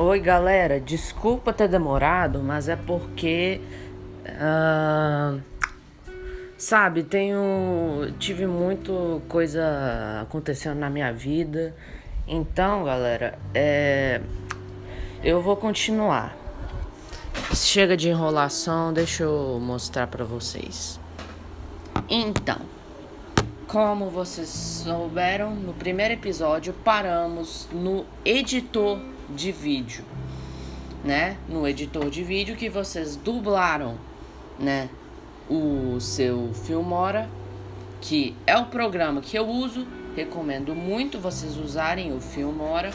Oi, galera. Desculpa ter demorado, mas é porque. Uh, sabe, tenho. Tive muito coisa acontecendo na minha vida. Então, galera, é. Eu vou continuar. Chega de enrolação, deixa eu mostrar pra vocês. Então, como vocês souberam, no primeiro episódio paramos no editor de vídeo, né? No editor de vídeo que vocês dublaram, né? O seu Filmora, que é o programa que eu uso, recomendo muito vocês usarem o Filmora.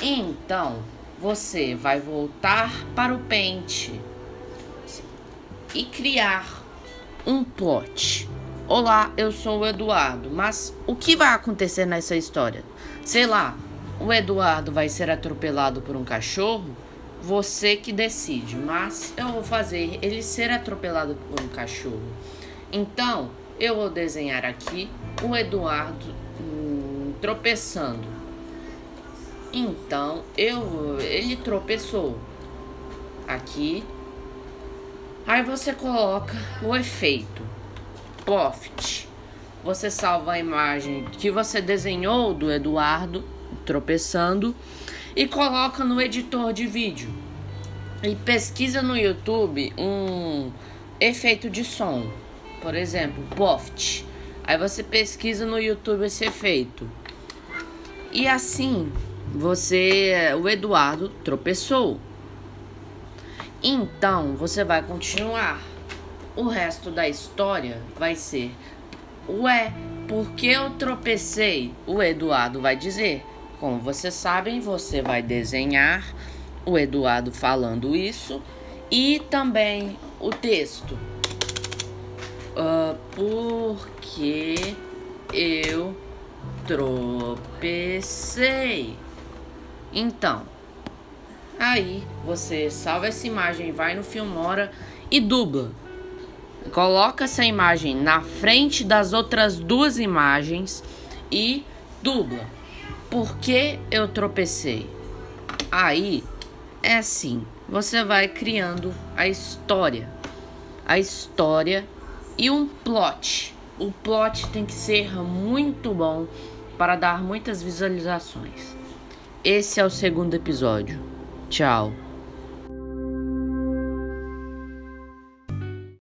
Então, você vai voltar para o Paint e criar um plot. Olá, eu sou o Eduardo, mas o que vai acontecer nessa história? Sei lá, o Eduardo vai ser atropelado por um cachorro? Você que decide, mas eu vou fazer ele ser atropelado por um cachorro. Então, eu vou desenhar aqui o Eduardo hum, tropeçando. Então, eu ele tropeçou. Aqui. Aí você coloca o efeito. Você salva a imagem que você desenhou do Eduardo tropeçando e coloca no editor de vídeo. E pesquisa no YouTube um efeito de som. Por exemplo, Poft. Aí você pesquisa no YouTube esse efeito. E assim, você, o Eduardo tropeçou. Então, você vai continuar. O resto da história vai ser: Ué, por que eu tropecei? O Eduardo vai dizer: como vocês sabem, você vai desenhar o Eduardo falando isso e também o texto. Uh, porque eu tropecei. Então, aí você salva essa imagem, vai no Filmora e dubla. Coloca essa imagem na frente das outras duas imagens e dubla. Por que eu tropecei? Aí é assim, você vai criando a história. A história e um plot. O plot tem que ser muito bom para dar muitas visualizações. Esse é o segundo episódio. Tchau.